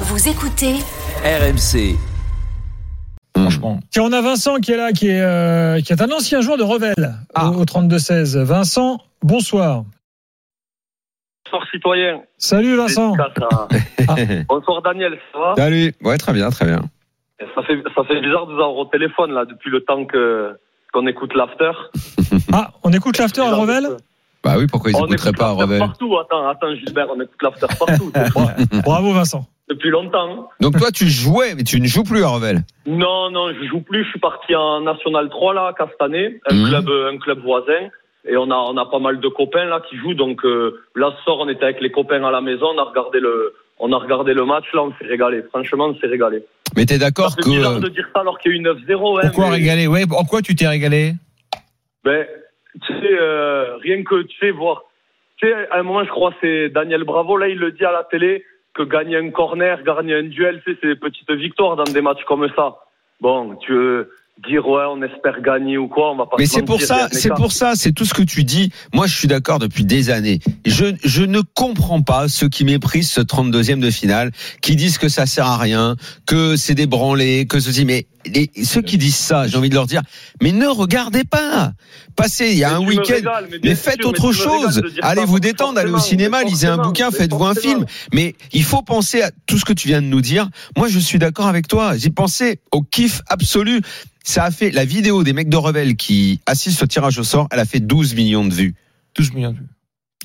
Vous écoutez RMC. Franchement. Tiens, on a Vincent qui est là, qui est, euh, qui est un ancien joueur de Revel Ah. au, au 32-16. Vincent, bonsoir. Bonsoir citoyen. Salut Vincent. À- Bonsoir Daniel, ça va? Salut. Ouais, très bien, très bien. ça fait, ça fait bizarre de vous avoir au téléphone là depuis le temps que qu'on écoute l'after. Ah, on écoute l'after à Revel? Bah oui, pourquoi ils On écouteraient écoute pas à l'after Revel? partout. Attends, attends Gilbert, on écoute l'after partout. Bravo Vincent. Depuis longtemps. Donc toi, tu jouais, mais tu ne joues plus à Revel. Non, non, je joue plus. Je suis parti en National 3 là, à Castanet, un Mhm. club, un club voisin. Et on a, on a pas mal de copains là qui jouent. Donc euh, là, ce soir, on était avec les copains à la maison. On a regardé le, on a regardé le match. Là, on s'est régalé. Franchement, on s'est régalé. Mais t'es d'accord fait bizarre que de dire ça alors qu'il y a eu 9-0. hein, Pourquoi mais- régaler? Ouais, en quoi tu t'es régalé? Ben, tu sais, euh, rien que, tu sais, voir. Tu sais, à un moment, je crois, c'est Daniel Bravo, là, il le dit à la télé, que gagner un corner, gagner un duel, c'est des petites victoires dans des matchs comme ça. Bon, tu dire, ouais, on espère gagner ou quoi, on va pas Mais c'est pour ça, c'est pour ça, c'est tout ce que tu dis. Moi, je suis d'accord depuis des années. Je, je ne comprends pas ceux qui méprisent ce 32e de finale, qui disent que ça sert à rien, que c'est des branlés, que ceci. Mais ceux qui disent ça, j'ai envie de leur dire, mais ne regardez pas. Passez, il y a Mais un week-end. mais faites autre chose. Allez vous détendre, allez au cinéma, lisez un bouquin, faites-vous un film. Mais il faut penser à tout ce que tu viens de nous dire. Moi, je suis d'accord avec toi. J'ai pensé au kiff absolu. Ça a fait la vidéo des mecs de Revel qui assistent au tirage au sort. Elle a fait 12 millions de vues. 12 millions de vues.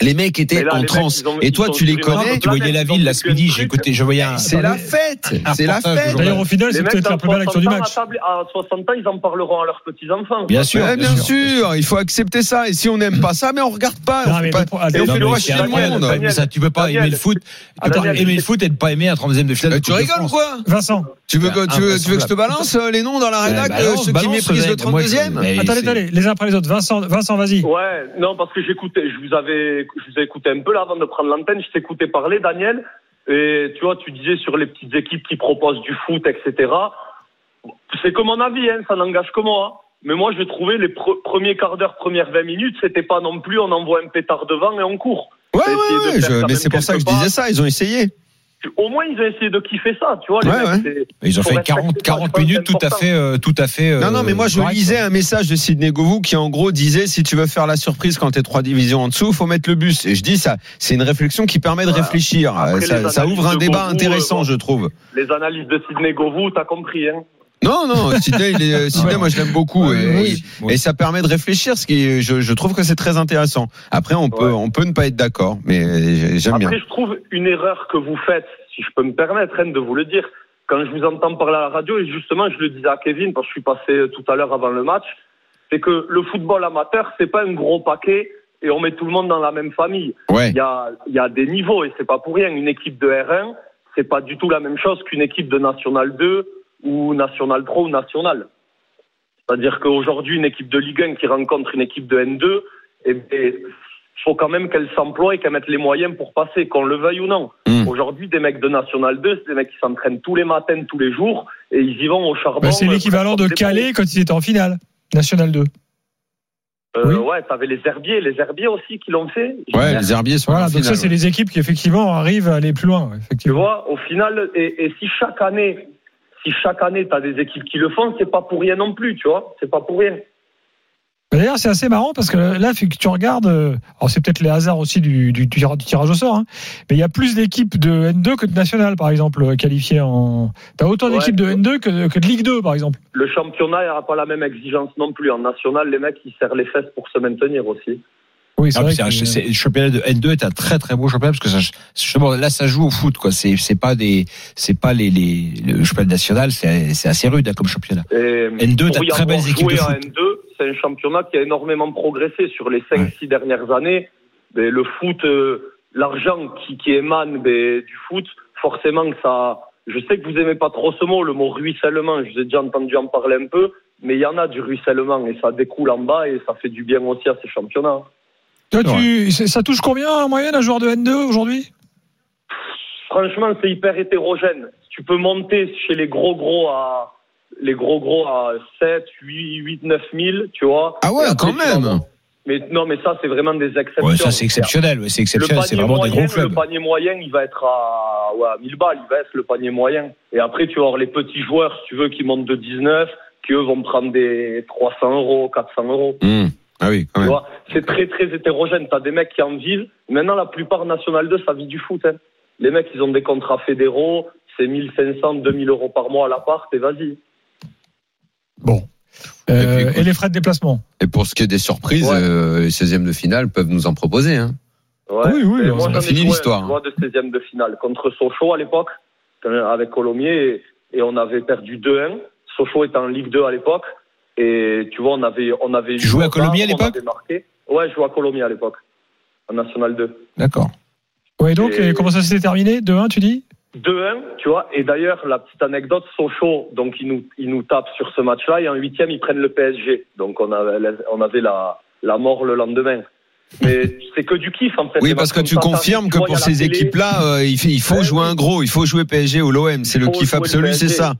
Les mecs étaient là, en transe. Et toi, tu les connais. Tu voyais la ville, un midi, j'ai écouté, je voyais un. C'est la fête. C'est la fête. D'ailleurs, au final, c'est peut-être la dans première lecture du 60 ans, match. à table- À 60 ans, ils en parleront à leurs petits-enfants. Bien sûr. Ouais, bien sûr, il faut accepter ça. Et si on n'aime pas ça, mais on regarde pas. Non, on fait mais pas- le pro- attends, Et on non, fait mais le monde. Ça, tu peux pas aimer le foot. Aimer le foot et ne pas aimer un 32e de finale. Tu rigoles ou quoi? Vincent, tu veux, que, tu, veux, tu veux que je te balance euh, les noms dans la Ouais, rédac, bah, euh, ceux qui méprisent le Zed. Moi, je- 32e mais attendez, les uns après les autres. Vincent, Vincent, vas-y. Ouais, non, parce que j'écoutais, je vous avais, je vous ai écouté un peu là avant de prendre l'antenne, je t'écoutais parler, Daniel, et tu vois, tu disais sur les petites équipes qui proposent du foot, etc. C'est que mon avis, hein, ça n'engage que moi. Mais moi, j'ai trouvé les pre- premiers quarts d'heure, premières 20 minutes, c'était pas non plus, on envoie un pétard devant et on court. Ouais, ouais, ouais. je- mais c'est pour ça que je disais ça. Ils ont essayé. Au moins, ils ont essayé de kiffer ça, tu vois. Les Ouais, mecs, ouais. Ils ont fait respecter 40, ça, 40 je pense, minutes tout à fait, euh, tout à fait. Non, non, mais moi je correct. lisais un message de Sidney Govou qui en gros disait si tu veux faire la surprise quand t'es trois divisions en dessous, faut mettre le bus. Et je dis ça, c'est une réflexion qui permet de Voilà. réfléchir. Après, Euh, ça, ouvre un débat Govou, intéressant, euh, bon. je trouve. Les analyses de Sidney Govou, t'as compris, hein. Non, non, Sidney, il est- Sidney, moi je l'aime beaucoup. Ouais, et, oui, oui. et ça permet de réfléchir, ce qui je, je trouve que c'est très intéressant. Après, on peut, Ouais. on peut ne pas être d'accord, mais j'aime bien. Après, je trouve une erreur que vous faites, si je peux me permettre hein, de vous le dire, quand je vous entends parler à la radio, et justement, je le disais à Kevin, parce que je suis passé euh, tout à l'heure avant le match, c'est que le football amateur, c'est pas un gros paquet et on met tout le monde dans la même famille. Ouais. Il y a, il y a des niveaux et c'est pas pour rien. Une équipe de R1, c'est pas du tout la même chose qu'une équipe de National 2 ou National 3 ou National. C'est-à-dire qu'aujourd'hui, une équipe de Ligue 1 qui rencontre une équipe de N2, eh bien, faut quand même qu'elle s'emploie et qu'elle mette les moyens pour passer, qu'on le veuille ou non. Mm. Aujourd'hui, des mecs de National 2, c'est des mecs qui s'entraînent tous les matins, tous les jours, et ils y vont au charbon. Bah, c'est euh, l'équivalent de Calais quand ils étaient en finale. National 2. pros. Euh, Oui. Ouais, t'avais les herbiers, les herbiers aussi qui l'ont fait. Ouais, les herbiers sont Voilà, donc ça, c'est les équipes qui effectivement arrivent à aller plus loin. Tu Effectivement. vois, au final, et, et si chaque année, si chaque année t'as des équipes qui le font, c'est pas pour rien non plus, tu vois, c'est pas pour rien. D'ailleurs, c'est assez marrant parce que là, tu regardes, euh, alors c'est peut-être les hasards aussi du, du, du tirage au sort, hein, mais il y a plus d'équipes de N2 que de National, par exemple, euh, qualifiées en. T'as autant Ouais. d'équipes de N2 que, que de Ligue 2, par exemple. Le championnat, il n'y aura pas la même exigence non plus. En national, les mecs, ils serrent les fesses pour se maintenir aussi. Oui, c'est Ah, vrai. c'est un- le championnat de N2 est un très très beau championnat parce que ça, justement, là ça joue au foot quoi. C'est c'est pas des c'est pas les, les le championnat national c'est c'est assez rude hein, comme championnat. Et N2, t'as très belles équipes de foot. N2, c'est un championnat qui a énormément progressé sur les 5-6 dernières années. Mais le foot, euh, l'argent qui, qui émane ben, du foot, forcément que ça. Je sais que vous aimez pas trop ce mot, le mot ruissellement. Je vous ai déjà entendu en parler un peu, mais il y en a du ruissellement et ça découle en bas et ça fait du bien aussi à ces championnats. Toi, tu, c'est- ça touche combien en moyenne un joueur de N2 aujourd'hui? Franchement, c'est hyper hétérogène. Tu peux monter chez les gros gros à les gros gros à 7, 8, 8 9 000, tu vois. Ah ouais, quand même. Mais non, mais ça, c'est vraiment des exceptions. Ouais, ça c'est exceptionnel, ouais, c'est Le exceptionnel, c'est panier, vraiment des moyen, gros clubs. le panier moyen, il va être à, ouais, à 1000 balles, il va être le panier moyen. Et après, tu vas avoir les petits joueurs, si tu veux, qui montent de 19, qui eux vont prendre des 300 euros, 400 euros. Hum. Ah oui, quand Tu même. vois, c'est très très hétérogène. T'as des mecs qui en vivent. Maintenant, la plupart National 2, ça vit du foot. Hein. Les mecs, ils ont des contrats fédéraux. C'est 1500, 2000 euros par mois à l'appart. Et vas-y. Bon. Et Euh, puis, et, écoute. les frais de déplacement? Et pour ce qui est des surprises, Ouais. euh, les 16e de finale peuvent nous en proposer. Hein. Ouais. Oui, oui, moi, a j'en fini l'histoire, un tournoi de 16e de finale contre Sochaux à l'époque, euh, avec Colomiers. Et, et on avait perdu 2-1. Sochaux était en Ligue 2 à l'époque. Et tu vois, on avait. On avait Tu jouais à Colomiers à l'époque. Ouais, je jouais à Colomiers à l'époque. En National 2. D'accord. Ouais, donc, Et- et comment ça s'était terminé? 2-1, tu dis? 2-1, tu vois. Et d'ailleurs, la petite anecdote, Sochaux, donc ils nous, ils nous tapent sur ce match-là et en huitième, ils prennent le PSG. Donc on avait, on avait la, la mort le lendemain. Mais c'est que du kiff en fait. Oui, parce que tu confirmes que pour ces équipes-là, euh, il, faut Ouais, jouer un gros, il faut jouer PSG ou l'OM. C'est le kiff absolu, c'est ça.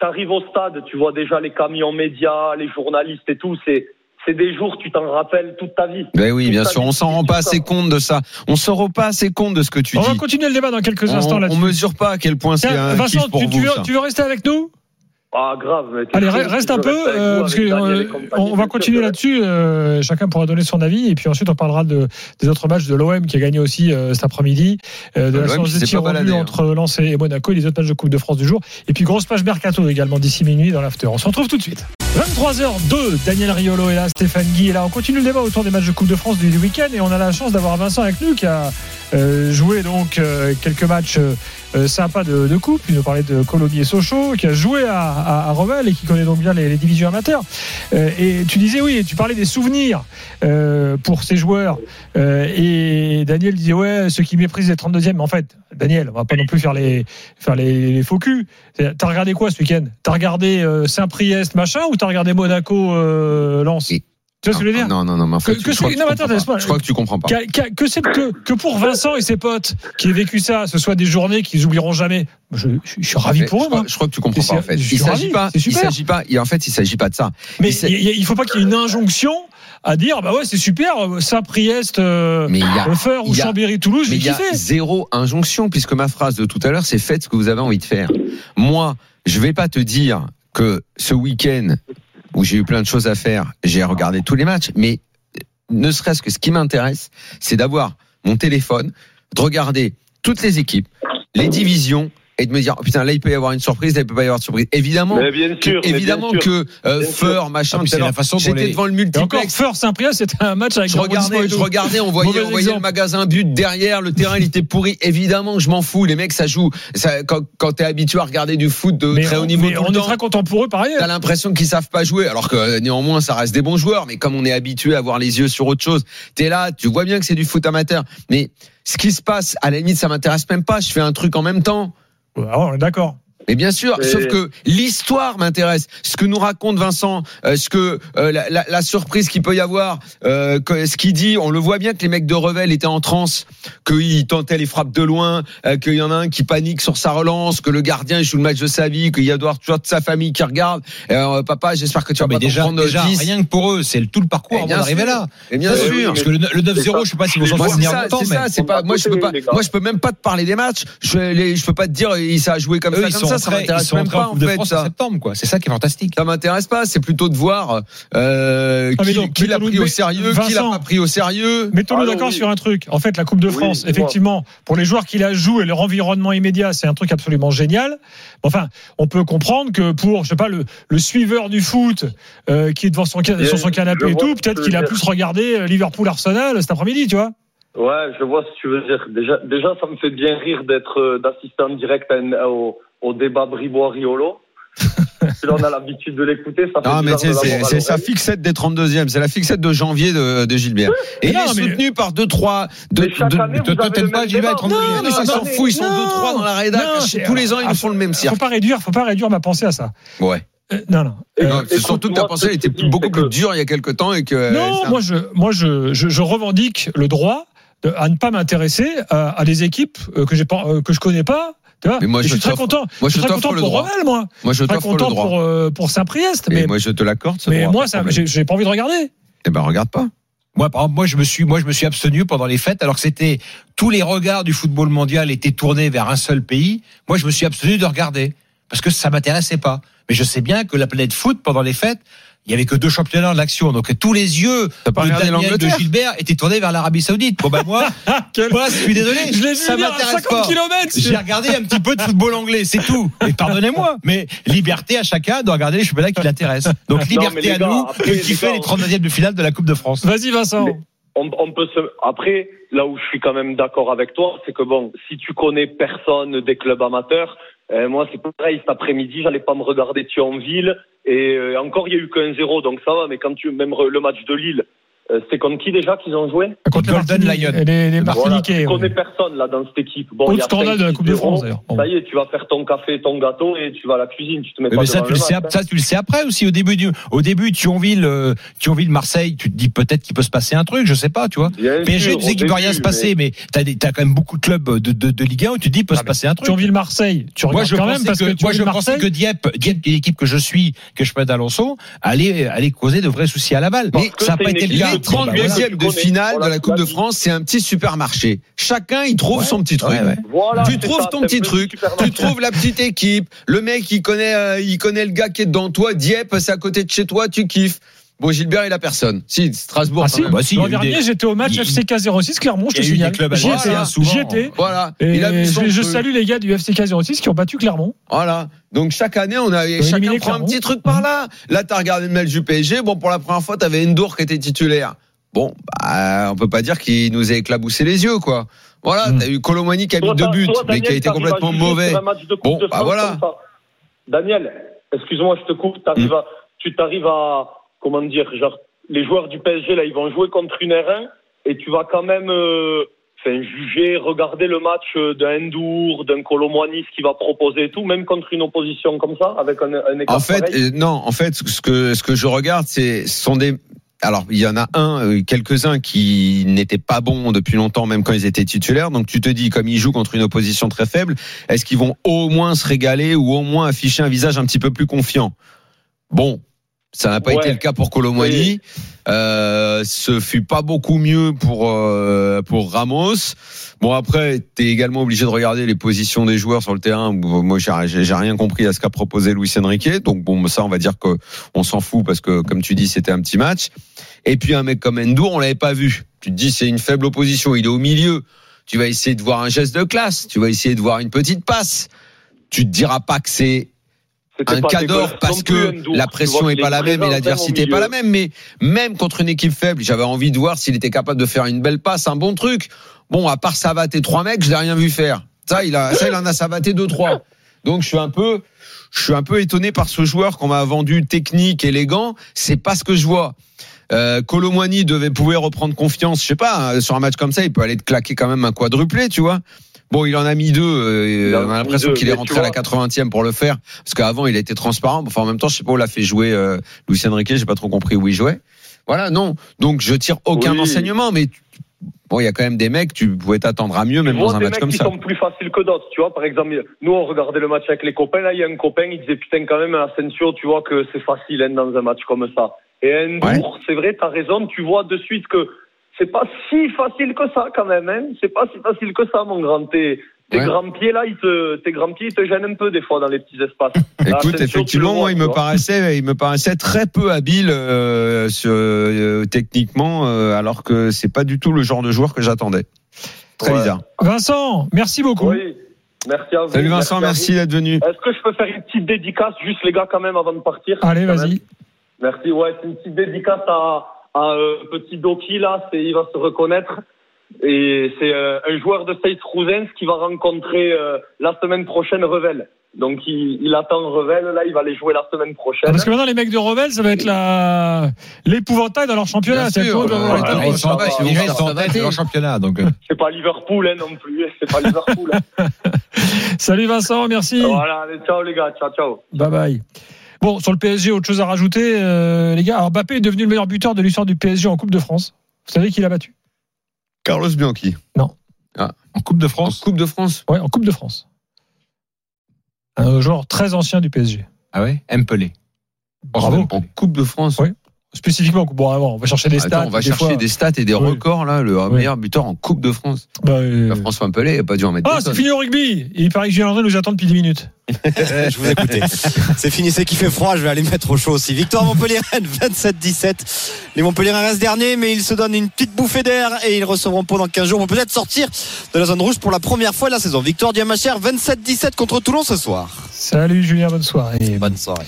T'arrives au stade, tu vois déjà les camions médias, les journalistes et tout. C'est, c'est des jours, tu t'en rappelles toute ta vie. Ben oui, bien Toute sûr, vie, on s'en rend pas ça. assez compte de ça. On se rend pas assez compte de ce que tu On va dis. continuer le débat dans quelques On, instants on là-dessus. mesure pas à quel point c'est un Vincent, kiff pour tu, tu vous. veux, ça. tu veux rester avec nous? Ah, grave. mais Allez, reste un peu, euh, vous, parce que Daniel euh, on va continuer là-dessus. euh, chacun pourra donner son avis, et puis ensuite on parlera de, des autres matchs de l'OM qui a gagné aussi euh, cet après-midi, euh, de la L'OM séance qui de s'est tir pas au hein. entre Lens et Monaco, et les autres matchs de Coupe de France du jour, et puis grosse page mercato également d'ici minuit dans l'after. On se retrouve tout de suite. 23h02, Daniel Riolo est là, Stéphane Guy est là. On continue le débat autour des matchs de Coupe de France du, du week-end et on a la chance d'avoir Vincent avec nous qui a euh, joué donc euh, quelques matchs euh, sympas de, de coupe. Il nous parlait de Colomiers Sochaux, qui a joué à, à, à Revel et qui connaît donc bien les, les divisions amateurs. Euh, et tu disais oui, tu parlais des souvenirs euh, pour ces joueurs. Euh, et Daniel disait ouais, ceux qui méprisent les 32e. Mais en fait, Daniel, on va pas non plus faire les faire les, les faux culs. T'as regardé quoi ce week-end? T'as regardé euh, Saint-Priest machin ou t'as regardé Monaco euh, Lens? Tu vois ce que je veux dire Non, non, non, mais en fait, Que- tu- que je, crois que non, tu mais attends, comprends laisse-moi. pas. je crois que tu comprends pas. Que, c'est que, que pour Vincent et ses potes qui aient vécu ça, ce soit des journées qu'ils oublieront jamais. Je, je- je suis ravi Mais pour eux, crois, moi. je crois que tu comprends pas en fait. Il s'agit pas. Il s'agit pas. et En fait, il s'agit pas de ça. Mais il il faut pas qu'il y ait une injonction à dire bah ouais c'est super Saint-Priest, euh, Mais il y a, euh, Feur ou il y a- Chambéry-Toulouse, mais il y a zéro injonction puisque ma phrase de tout à l'heure, c'est faites ce que vous avez envie de faire. Moi, je vais pas te dire que ce week-end où j'ai eu plein de choses à faire, j'ai regardé tous les matchs, mais ne serait-ce que ce qui m'intéresse, c'est d'avoir mon téléphone, de regarder toutes les équipes, les divisions et de me dire oh putain là il peut y avoir une surprise, là il peut pas y avoir de surprise. Évidemment, Mais bien que, sûr. mais évidemment bien sûr. que euh. Feur machin, Ah, j'étais les- devant le multiplex. Feur Saint-Priest, c'était un match avec Je regardais, je regardais, on voyait, on voyait le magasin but derrière, le terrain il était pourri. Évidemment que je m'en fous, les mecs ça joue. Ça, quand quand t'es habitué à regarder du foot de Mais très on- haut niveau mais tout on le est temps, très content pour eux par ailleurs. t'as l'impression qu'ils savent pas jouer, alors que euh, néanmoins ça reste des bons joueurs. Mais comme on est habitué à avoir les yeux sur autre chose, t'es là, tu vois bien que c'est du foot amateur. Mais ce qui se passe, à la limite ça m'intéresse même pas. Je fais un truc en même temps. Ouais, on est d'accord. Mais bien sûr, sauf que l'histoire m'intéresse. Ce que nous raconte Vincent, euh, ce que euh, la, la- la surprise qu'il peut y avoir, euh, que- ce qu'il dit, on le voit bien que les mecs de Revel étaient en transe, qu'ils tentaient les frappes de loin, euh, qu'il y en a un qui panique sur sa relance, que le gardien il joue le match de sa vie, qu'il y a toujours toute sa famille qui regarde. Euh, papa, j'espère que tu vas mais pas t'en déjà, prendre déjà 10. rien que pour eux, c'est tout le parcours Et avant d'arriver là. Et bien sûr. oui, Parce que le, le 9-0, je sais pas si vous en souvenez longtemps, c'est mais ça, pas, moi, je peux pas, moi, je peux même pas te parler des matchs. Je, les, je peux pas te dire, ça a joué comme eux, ça, ils comme sont ça, ça m'intéresse même pas, en fait, ça. septembre, quoi. C'est ça qui est fantastique. Ça m'intéresse pas, c'est plutôt de voir euh, Ah, qui, donc, qui l'a pris au sérieux, qui l'a pas pris au sérieux. Mettons-nous Ah, d'accord oui. sur un truc. En fait, la Coupe de France, effectivement, pour les joueurs qui la jouent et leur environnement immédiat, c'est un truc absolument génial. Enfin, on peut comprendre que pour, je sais pas, le, le suiveur du foot euh, qui est devant son, sur son canapé et tout, peut-être qu'il a plus regardé euh, Liverpool-Arsenal cet après-midi, tu vois. Ouais, je vois ce que tu veux dire. Déjà, déjà ça me fait bien rire d'être euh, d'assister en direct à au, au débat Bribois-Riolo. Puis là, on a l'habitude de l'écouter. Ça fait Non, mais c'est sa fixette des 32e, c'est la fixette de janvier de, de Gilbert. Et il Non, est mais- soutenu par 2-3. De, de- t'aimes pas Gilbert non, mais ça s'en fout, ils sont Non. 2-3 dans la rédac. Non, Tous les ans, ils nous font le même Faut cirque. pas réduire, faut pas réduire ma pensée à ça. Ouais. Euh, non, non. Euh, Non, C'est surtout que ta pensée était beaucoup plus dure il y a quelques temps et que. non, c'est un- moi, je, moi, je, je, je revendique le droit à ne pas m'intéresser à, à des équipes euh, que euh, que je connais pas. Tu vois Mais moi, je je suis très content. Moi, je je suis très t'offre content le pour moi. Moi, je Très t'offre le content droit. pour, euh, pour Saint-Priest. Mais, moi, je te l'accorde. mais droit, moi, ça, j'ai pas envie de regarder. Eh ben, regarde pas. Moi, par exemple, moi, je me suis, moi, je me suis abstenu pendant les fêtes, alors que c'était tous les regards du football mondial étaient tournés vers un seul pays. Moi, je me suis abstenu de regarder parce que ça m'intéressait pas. Mais je sais bien que la planète foot pendant les fêtes, il y avait que deux championnats en action, donc tous les yeux de Daniel, Gilbert étaient tournés vers l'Arabie Saoudite. Bon ben moi, Quel- moi, je suis désolé, Je l'ai vu ça m'intéresse 50 pas. km. J'ai regardé un petit peu de football anglais, c'est tout. Et pardonnez-moi, mais liberté à chacun de regarder les championnats qui l'intéressent. Donc liberté à gars, nous après, de les kiffer gars, les 39e de finale de la Coupe de France. Vas-y, Vincent. Mais- on, on peut se. Après, là où je suis quand même d'accord avec toi, c'est que bon, si tu connais personne des clubs amateurs, euh, moi c'est pareil. Cet après-midi, j'allais pas me regarder Thionville. Et euh, encore, il y a eu qu'un 0 donc ça va. Mais quand tu même le match de Lille, c'est contre qui déjà qu'ils ont joué Contre les Golden Lion. Les, les Voilà, Martiniquais. tu ouais. connais personne là dans cette équipe. Bon, Autre scandale de la 5-6 Coupe de France, d'ailleurs. Ça y est, tu vas faire ton café, ton gâteau et tu vas à la cuisine. Tu te mets Mais, pas mais ça, tu le sais, hein. ça, tu le sais après aussi. Au début du, au début, Thionville, euh, Thionville, Marseille, tu te dis peut-être qu'il peut se passer un truc, je sais pas, tu vois. Bien PSG, sûr, tu sais qu'il peut rien se passer, mais t'as des, t'as quand même beaucoup de clubs de, de, de Ligue 1 où tu te dis, peut se passer un truc. Thionville-Marseille, tu Moi, regardes je quand même parce que, moi, je pensais que Dieppe, Dieppe, qui est l'équipe que je suis, que je peux d'Alonso, allait, allait causer de vrais soucis à la balle. Mais ça n'a pas été le cas. De Les Bon, bah, 32e voilà. de finale de la Coupe de France, c'est un petit supermarché. Chacun, il trouve son petit truc. Tu trouves ton petit truc, tu trouves la petite équipe, le mec il connaît, euh, il connaît le gars qui est devant toi, Dieppe, c'est à côté de chez toi, tu kiffes. Bon, Gilbert, il a personne. Si, Strasbourg, Ah si. Bah si, l'an dernier, des- j'étais au match il FCK 06 Clermont, je te signale. J'y étais, souvent. j'y étais. Voilà. Et il a vu son je, salue les gars du FCK 06 qui ont battu Clermont. Voilà. Donc chaque année, on a éliminé chacun prend un petit truc par là. Là, t'as regardé le match du PSG. Bon, pour la première fois, t'avais Endour qui était titulaire. Bon, bah, on peut pas dire qu'il nous a éclaboussé les yeux, quoi. Voilà, Mm. t'as eu Colomani qui a mis deux buts, mais qui a Daniel, été complètement mauvais. sur un match de Coupe Bon, bah voilà. Daniel, excuse-moi, je te coupe. T'arrives à, tu t'arrives à, comment dire, genre, les joueurs du PSG, là, ils vont jouer contre une R1 et tu vas quand même, euh, enfin, juger, regarder le match euh, d'un Endour, d'un Colomwani, ce qu'il va proposer et tout, même contre une opposition comme ça, avec un, un écart En fait, pareil. euh, non, en fait, ce que ce que je regarde, c'est ce sont des alors, il y en a un, euh, quelques-uns qui n'étaient pas bons depuis longtemps, même quand ils étaient titulaires. Donc, tu te dis, comme ils jouent contre une opposition très faible, est-ce qu'ils vont au moins se régaler ou au moins afficher un visage un petit peu plus confiant? Bon, ça n'a pas Ouais. été le cas pour Colomwani. Euh, ce fut pas beaucoup mieux pour euh, pour Ramos. Bon après, t'es également obligé de regarder les positions des joueurs sur le terrain. Moi, j'ai rien compris à ce qu'a proposé Luis Enrique. Donc bon, ça, on va dire que on s'en fout parce que, comme tu dis, c'était un petit match. Et puis un mec comme Endour, on l'avait pas vu. Tu te dis, c'est une faible opposition. Il est au milieu. Tu vas essayer de voir un geste de classe. Tu vas essayer de voir une petite passe. Tu te diras pas que c'est un cador dégueulasse parce que la pression vois est qu'il pas la même et l'adversité est même pas la même. Mais même contre une équipe faible, j'avais envie de voir s'il était capable de faire une belle passe, un bon truc. Bon, à part savater trois mecs, je l'ai rien vu faire. Ça, il a, ça, il en a savaté deux, trois. Donc, je suis un peu, je suis un peu étonné par ce joueur qu'on m'a vendu technique, élégant. C'est pas ce que je vois. Euh, Colomwani devait pouvait reprendre confiance, je sais pas, hein, sur un match comme ça, il peut aller te claquer quand même un quadruplé, tu vois. Bon, il en a mis deux. euh, on a l'impression qu'il est rentré à la vois- 80e pour le faire, parce qu'avant il a été transparent. Enfin, en même temps, je sais pas où l'a fait jouer euh, Luis Enrique. J'ai pas trop compris où il jouait. Voilà, non. Donc je tire aucun Oui. enseignement, mais bon, il y a quand même des mecs. Tu pouvais t'attendre à mieux, même vois dans un des match mecs comme qui ça. sont plus faciles que d'autres, tu vois. Par exemple, nous, on regardait le match avec les copains. Là, il y a un copain, il disait putain, quand même, Asensio, tu vois que c'est facile hein, dans un match comme ça. Et Endour, c'est vrai, t'as raison, tu vois de suite que c'est pas si facile que ça, quand même. Hein. C'est pas si facile que ça, mon grand. Tes, tes Ouais. grands pieds, là, ils te, tes grands pieds, ils te gênent un peu, des fois, dans les petits espaces. Écoute, effectivement, vois, moi, il me paraissait, il me paraissait très peu habile euh, sur- euh, techniquement, euh, alors que c'est pas du tout le genre de joueur que j'attendais. Très Ouais. bizarre. Vincent, merci beaucoup. Oui. Merci à vous. Salut Vincent, merci vous. d'être venu. Est-ce que je peux faire une petite dédicace, juste les gars, quand même, avant de partir? Allez, vas-y. Merci. Ouais, c'est une petite dédicace à, à euh, petit Doki là. C'est, il va se reconnaître. Et c'est euh, un joueur de Stade Rousens qui va rencontrer euh, la semaine prochaine Revel. Donc il, il attend Revel. Là, il va aller jouer la semaine prochaine. Ah, Parce que maintenant, les mecs de Revel, ça va être la... l'épouvantail dans leur championnat. Bien C'est sûr, ouais, ouais, Ils sont en tête, de leur championnat. Donc, C'est pas Liverpool hein, non plus. hein. C'est pas Liverpool. hein. Salut Vincent, merci. voilà. Allez, ciao les gars. Ciao, ciao. Bye bye. Bon, sur le PSG, autre chose à rajouter, euh, les gars. Alors, Mbappé est devenu le meilleur buteur de l'histoire du PSG en Coupe de France. Vous savez qui l'a battu? Carlos Bianchi. en Coupe de En France. Coupe de France. Ouais, en Coupe de France. Un joueur très ancien du PSG. Ah ouais? Empelé. Bravo. En Coupe de France. Ouais. Spécifiquement. Bon, avant, on va chercher des Attends, stats. on va des chercher fois. des stats et des Oui. records là. Le Oui. meilleur buteur en Coupe de France. Bah, euh, Bah, François Pelé n'a pas dû en mettre. Ah, c'est fini au rugby. Il paraît que Julien André nous attend depuis 10 minutes. Je vous écoutez. C'est fini, c'est qu'il fait froid. Je vais aller mettre au chaud aussi. Victoire Montpellier 27-17. Les Montpellier restent derniers, mais ils se donnent une petite bouffée d'air et ils recevront pendant 15 jours. Vont peut-être sortir de la zone rouge pour la première fois de la saison. Victoire du MHR 27-17 contre Toulon ce soir. Salut Julien, bonne soirée. Bonne soirée.